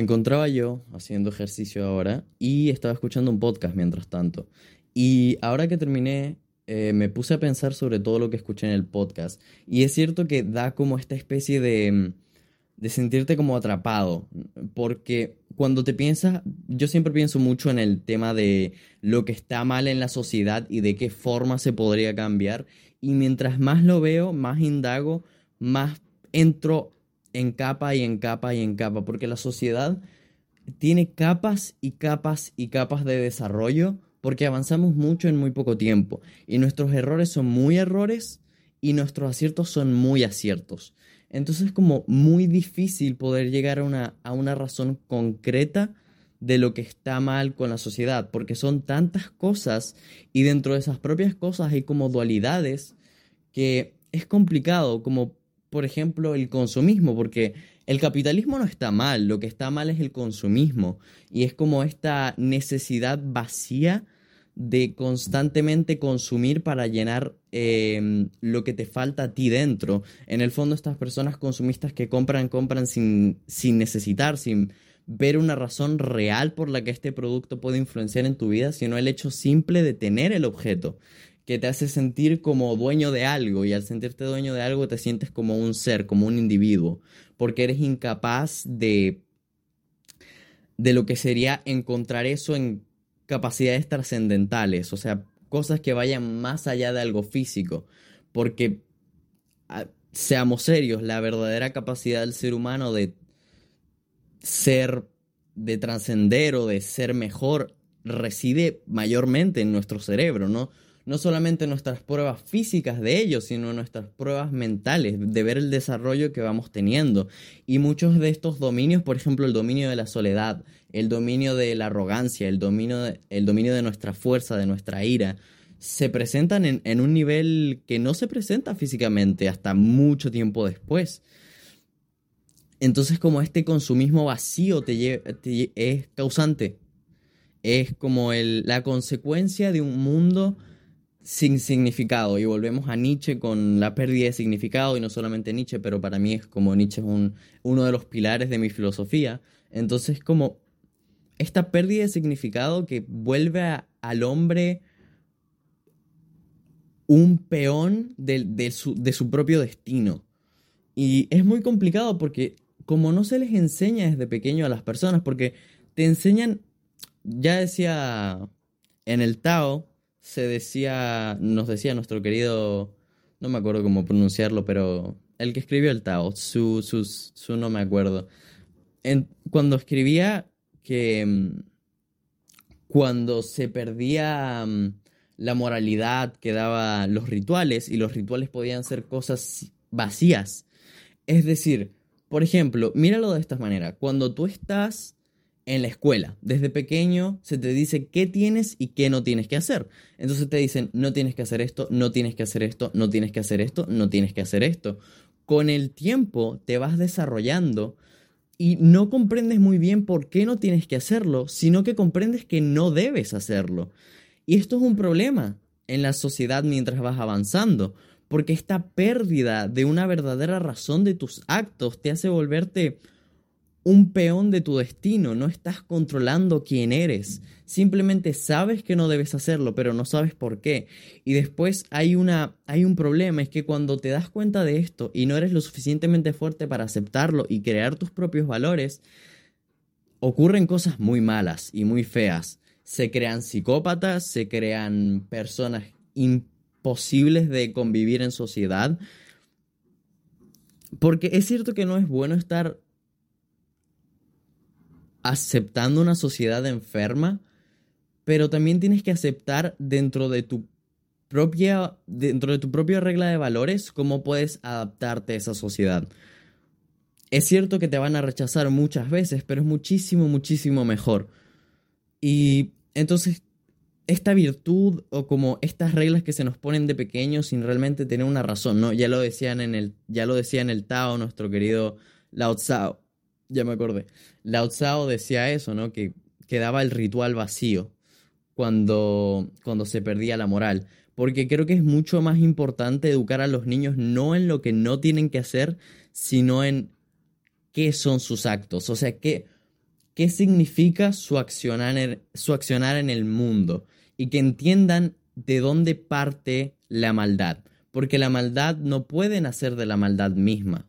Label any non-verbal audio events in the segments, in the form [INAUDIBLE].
Encontraba yo haciendo ejercicio ahora y estaba escuchando un podcast mientras tanto. Y ahora que terminé, eh, me puse a pensar sobre todo lo que escuché en el podcast. Y es cierto que da como esta especie de, de sentirte como atrapado. Porque cuando te piensas, yo siempre pienso mucho en el tema de lo que está mal en la sociedad y de qué forma se podría cambiar. Y mientras más lo veo, más indago, más entro en capa y en capa y en capa, porque la sociedad tiene capas y capas y capas de desarrollo, porque avanzamos mucho en muy poco tiempo, y nuestros errores son muy errores y nuestros aciertos son muy aciertos. Entonces es como muy difícil poder llegar a una, a una razón concreta de lo que está mal con la sociedad, porque son tantas cosas y dentro de esas propias cosas hay como dualidades que es complicado, como por ejemplo, el consumismo, porque el capitalismo no está mal, lo que está mal es el consumismo y es como esta necesidad vacía de constantemente consumir para llenar em, lo que te falta a ti dentro. En el fondo, estas personas consumistas que compran, compran sin, sin necesitar, sin ver una razón real por la que este producto puede influenciar en tu vida, sino el hecho simple de tener el objeto que te hace sentir como dueño de algo y al sentirte dueño de algo te sientes como un ser, como un individuo, porque eres incapaz de de lo que sería encontrar eso en capacidades trascendentales, o sea, cosas que vayan más allá de algo físico, porque seamos serios, la verdadera capacidad del ser humano de ser, de trascender o de ser mejor reside mayormente en nuestro cerebro, ¿no? No solamente nuestras pruebas físicas de ellos, sino nuestras pruebas mentales, de ver el desarrollo que vamos teniendo. Y muchos de estos dominios, por ejemplo, el dominio de la soledad, el dominio de la arrogancia, el dominio de, el dominio de nuestra fuerza, de nuestra ira, se presentan en, un nivel que no se presenta físicamente hasta mucho tiempo después. Entonces, como este consumismo vacío te, es causante, es como la consecuencia de un mundo sin significado. Y volvemos a Nietzsche con la pérdida de significado, y no solamente Nietzsche, pero para mí es como Nietzsche es un, uno de los pilares de mi filosofía. Entonces, como esta pérdida de significado que vuelve al hombre un peón de, su, de su propio destino. Y es muy complicado porque como no se les enseña desde pequeño a las personas, porque te enseñan, ya decía en el Tao, se decía, nos decía nuestro querido, no me acuerdo cómo pronunciarlo, pero el que escribió el Tao, su, su, su no me acuerdo. cuando escribía que mm, cuando se perdía mm, la moralidad que daban los rituales y los rituales podían ser cosas vacías. Es decir, por ejemplo, míralo de esta manera, cuando tú estás en la escuela. Desde pequeño se te dice qué tienes y qué no tienes que hacer. Entonces te dicen, no tienes que hacer esto, no tienes que hacer esto, no tienes que hacer esto, no tienes que hacer esto. Con el tiempo te vas desarrollando y no comprendes muy bien por qué no tienes que hacerlo, sino que comprendes que no debes hacerlo. Y esto es un problema en la sociedad mientras vas avanzando, porque esta pérdida de una verdadera razón de tus actos te hace volverte un peón de tu destino, no estás controlando quién eres. Simplemente sabes que no debes hacerlo, pero no sabes por qué. Y después hay una hay un problema, es que cuando te das cuenta de esto y no eres lo suficientemente fuerte para aceptarlo y crear tus propios valores, ocurren cosas muy malas y muy feas. Se crean psicópatas, se crean personas imposibles de convivir en sociedad. Porque es cierto que no es bueno estar aceptando una sociedad enferma, pero también tienes que aceptar dentro de tu propia dentro de tu propia regla de valores cómo puedes adaptarte a esa sociedad. Es cierto que te van a rechazar muchas veces, pero es muchísimo muchísimo mejor. Y entonces esta virtud o como estas reglas que se nos ponen de pequeños sin realmente tener una razón, ¿no? Ya lo decían en el ya lo decía en el Tao nuestro querido Lao Tsao ya me acordé. Lao Tsao decía eso, ¿no? Que quedaba el ritual vacío cuando, cuando se perdía la moral. Porque creo que es mucho más importante educar a los niños no en lo que no tienen que hacer, sino en qué son sus actos. O sea, qué, qué significa su accionar, en, su accionar en el mundo y que entiendan de dónde parte la maldad, porque la maldad no puede nacer de la maldad misma.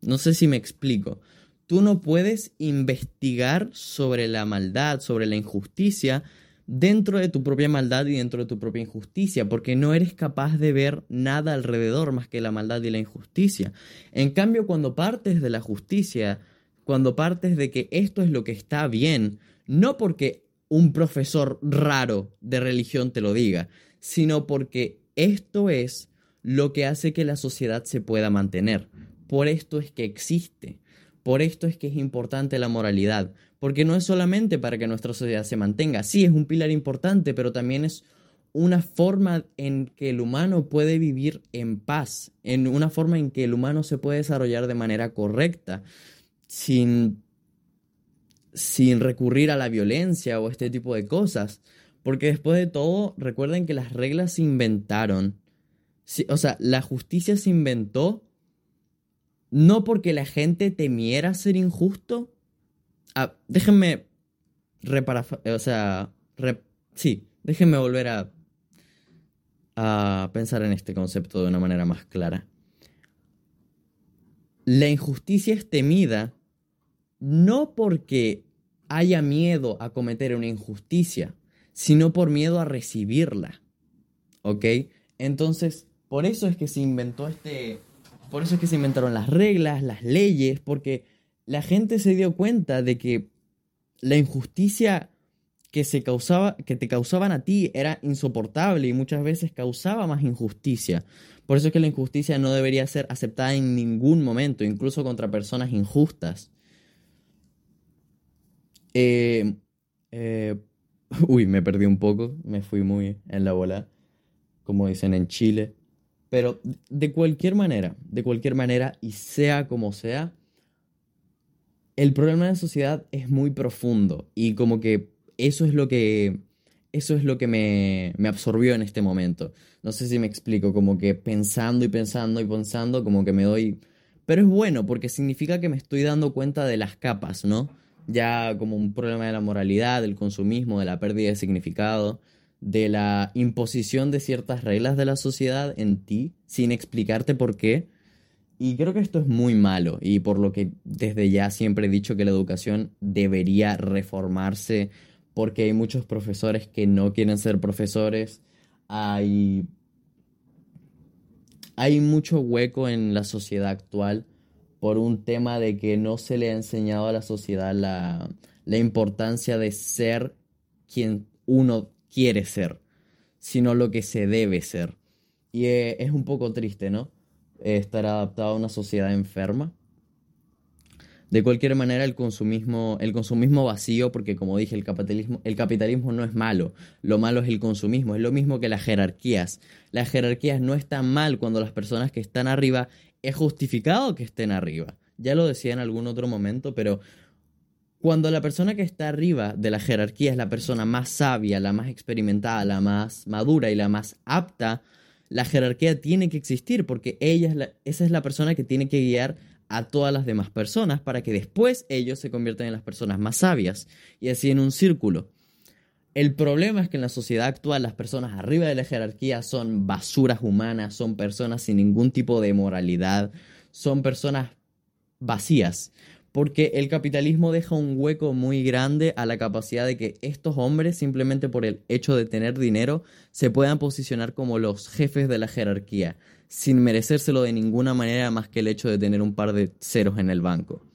No sé si me explico. Tú no puedes investigar sobre la maldad, sobre la injusticia, dentro de tu propia maldad y dentro de tu propia injusticia, porque no eres capaz de ver nada alrededor más que la maldad y la injusticia. En cambio, cuando partes de la justicia, cuando partes de que esto es lo que está bien, no porque un profesor raro de religión te lo diga, sino porque esto es lo que hace que la sociedad se pueda mantener. Por esto es que existe. Por esto es que es importante la moralidad, porque no es solamente para que nuestra sociedad se mantenga, sí es un pilar importante, pero también es una forma en que el humano puede vivir en paz, en una forma en que el humano se puede desarrollar de manera correcta, sin, sin recurrir a la violencia o este tipo de cosas. Porque después de todo, recuerden que las reglas se inventaron. o sea, la justicia se inventó no porque la gente temiera ser injusto, Ah, déjenme reparar, o sea, sí, déjenme volver a, a pensar en este concepto de una manera más clara. La injusticia es temida no porque haya miedo a cometer una injusticia, sino por miedo a recibirla. ¿Ok? Entonces, por eso es que se inventó este... Por eso es que se inventaron las reglas, las leyes, porque la gente se dio cuenta de que la injusticia que, se causaba, que te causaban a ti era insoportable y muchas veces causaba más injusticia. Por eso es que la injusticia no debería ser aceptada en ningún momento, incluso contra personas injustas. Eh, eh, [LAUGHS] uy, me perdí un poco, me fui muy en la bola, como dicen en Chile. Pero de cualquier manera, de cualquier manera, y sea como sea, el problema de la sociedad es muy profundo y como que eso es lo que eso es lo que me, me, absorbió en este momento. No sé si me explico, como que pensando y pensando y pensando, como que me doy... Pero es bueno porque significa que me estoy dando cuenta de las capas, ¿no? Ya como un problema de la moralidad, del consumismo, de la pérdida de significado, de la imposición de ciertas reglas de la sociedad en ti, sin explicarte por qué. Y creo que esto es muy malo y por lo que desde ya siempre he dicho que la educación debería reformarse porque hay muchos profesores que no quieren ser profesores, hay, hay mucho hueco en la sociedad actual por un tema de que no se le ha enseñado a la sociedad la, la importancia de ser quien uno quiere ser, sino lo que se debe ser. Y eh, es un poco triste, ¿no? estar adaptado a una sociedad enferma. De cualquier manera, el consumismo, el consumismo vacío, porque como dije, el capitalismo, el capitalismo no es malo, lo malo es el consumismo, es lo mismo que las jerarquías. Las jerarquías no están mal cuando las personas que están arriba es justificado que estén arriba. Ya lo decía en algún otro momento, pero cuando la persona que está arriba de la jerarquía es la persona más sabia, la más experimentada, la más madura y la más apta la jerarquía tiene que existir porque ella es la, esa es la persona que tiene que guiar a todas las demás personas para que después ellos se conviertan en las personas más sabias y así en un círculo. El problema es que en la sociedad actual las personas arriba de la jerarquía son basuras humanas, son personas sin ningún tipo de moralidad, son personas vacías porque el capitalismo deja un hueco muy grande a la capacidad de que estos hombres, simplemente por el hecho de tener dinero, se puedan posicionar como los jefes de la jerarquía, sin merecérselo de ninguna manera más que el hecho de tener un par de ceros en el banco.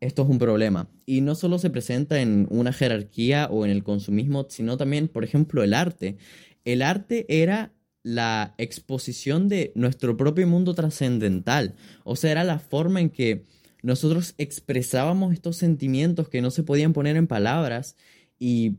Esto es un problema. Y no solo se presenta en una jerarquía o en el consumismo, sino también, por ejemplo, el arte. El arte era la exposición de nuestro propio mundo trascendental. O sea, era la forma en que nosotros expresábamos estos sentimientos que no se podían poner en palabras y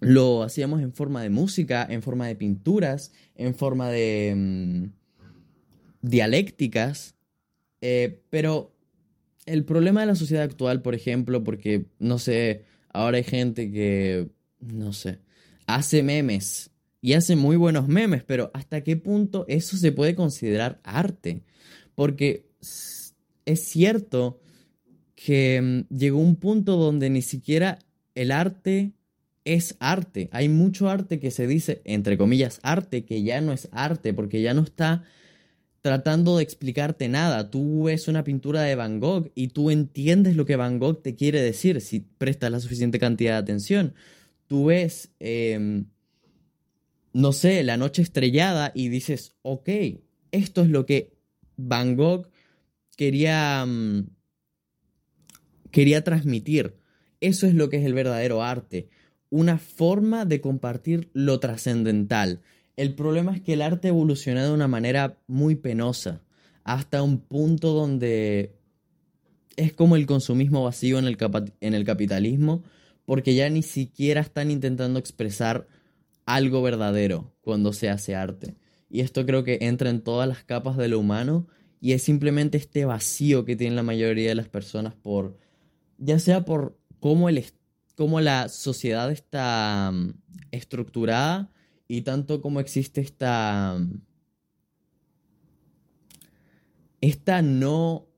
lo hacíamos en forma de música, en forma de pinturas, en forma de mm, dialécticas, eh, pero el problema de la sociedad actual, por ejemplo, porque, no sé, ahora hay gente que, no sé, hace memes y hace muy buenos memes, pero ¿hasta qué punto eso se puede considerar arte? Porque es cierto que mm, llegó un punto donde ni siquiera el arte es arte. Hay mucho arte que se dice, entre comillas, arte, que ya no es arte, porque ya no está tratando de explicarte nada. Tú ves una pintura de Van Gogh y tú entiendes lo que Van Gogh te quiere decir si prestas la suficiente cantidad de atención. Tú ves, em, no sé, la noche estrellada y dices, ok, esto es lo que Van Gogh quería, mm, quería transmitir. Eso es lo que es el verdadero arte. Una forma de compartir lo trascendental. El problema es que el arte evoluciona de una manera muy penosa, hasta un punto donde es como el consumismo vacío en el, en el capitalismo, porque ya ni siquiera están intentando expresar algo verdadero cuando se hace arte. Y esto creo que entra en todas las capas de lo humano y es simplemente este vacío que tienen la mayoría de las personas por, ya sea por cómo, el, cómo la sociedad está mm, estructurada y tanto como existe esta, mm, esta no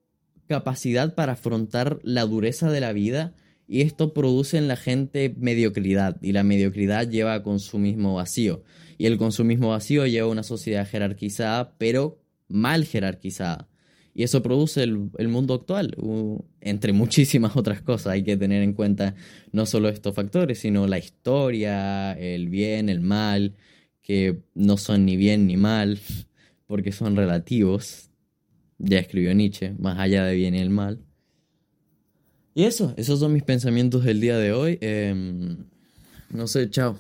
capacidad para afrontar la dureza de la vida y esto produce en la gente mediocridad y la mediocridad lleva a consumismo vacío. Y el consumismo vacío lleva a una sociedad jerarquizada pero mal jerarquizada y eso produce el, mundo actual, entre muchísimas otras cosas. Hay que tener en cuenta no solo estos factores, sino la historia, el bien, el mal, que no son ni bien ni mal, porque son relativos. Ya escribió Nietzsche, más allá de bien y el mal. Y eso, esos son mis pensamientos del día de hoy. Em, no sé, chao.